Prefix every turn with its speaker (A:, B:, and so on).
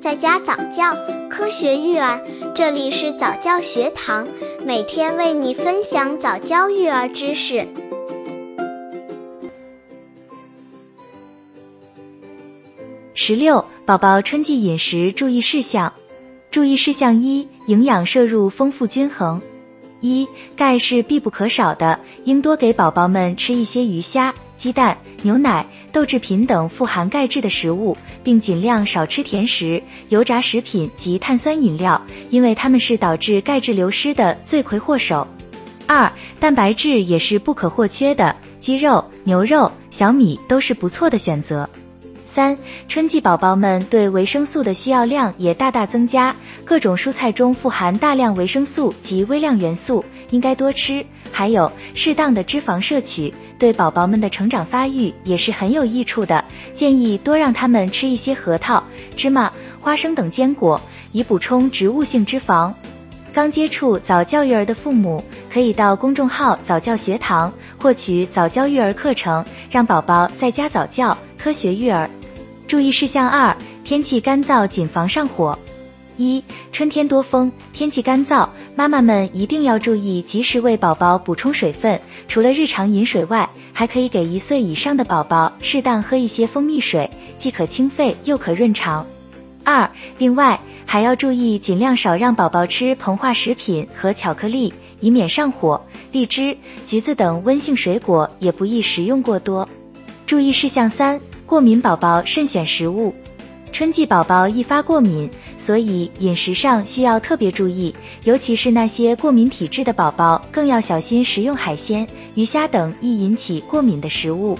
A: 在家早教，科学育儿，这里是早教学堂，每天为你分享早教育儿知识。
B: 十六，宝宝春季饮食注意事项。注意事项一：营养摄入丰富均衡。一，钙是必不可少的，应多给宝宝们吃一些鱼虾、鸡蛋、牛奶、豆制品等富含钙质的食物，并尽量少吃甜食、油炸食品及碳酸饮料，因为它们是导致钙质流失的罪魁祸首。二，蛋白质也是不可或缺的，鸡肉、牛肉、小米都是不错的选择。三，春季宝宝们对维生素的需要量也大大增加，各种蔬菜中富含大量维生素及微量元素，应该多吃。还有适当的脂肪摄取，对宝宝们的成长发育也是很有益处的。建议多让他们吃一些核桃、芝麻、花生等坚果，以补充植物性脂肪。刚接触早教育儿的父母，可以到公众号早教学堂获取早教育儿课程，让宝宝在家早教，科学育儿。注意事项二：天气干燥，谨防上火。一、春天多风，天气干燥，妈妈们一定要注意及时为宝宝补充水分。除了日常饮水外，还可以给一岁以上的宝宝适当喝一些蜂蜜水，既可清肺又可润肠。二、另外还要注意，尽量少让宝宝吃膨化食品和巧克力，以免上火。荔枝、橘子等温性水果也不宜食用过多。注意事项三。过敏宝宝慎选食物，春季宝宝易发过敏，所以饮食上需要特别注意，尤其是那些过敏体质的宝宝，更要小心食用海鲜、鱼虾等易引起过敏的食物。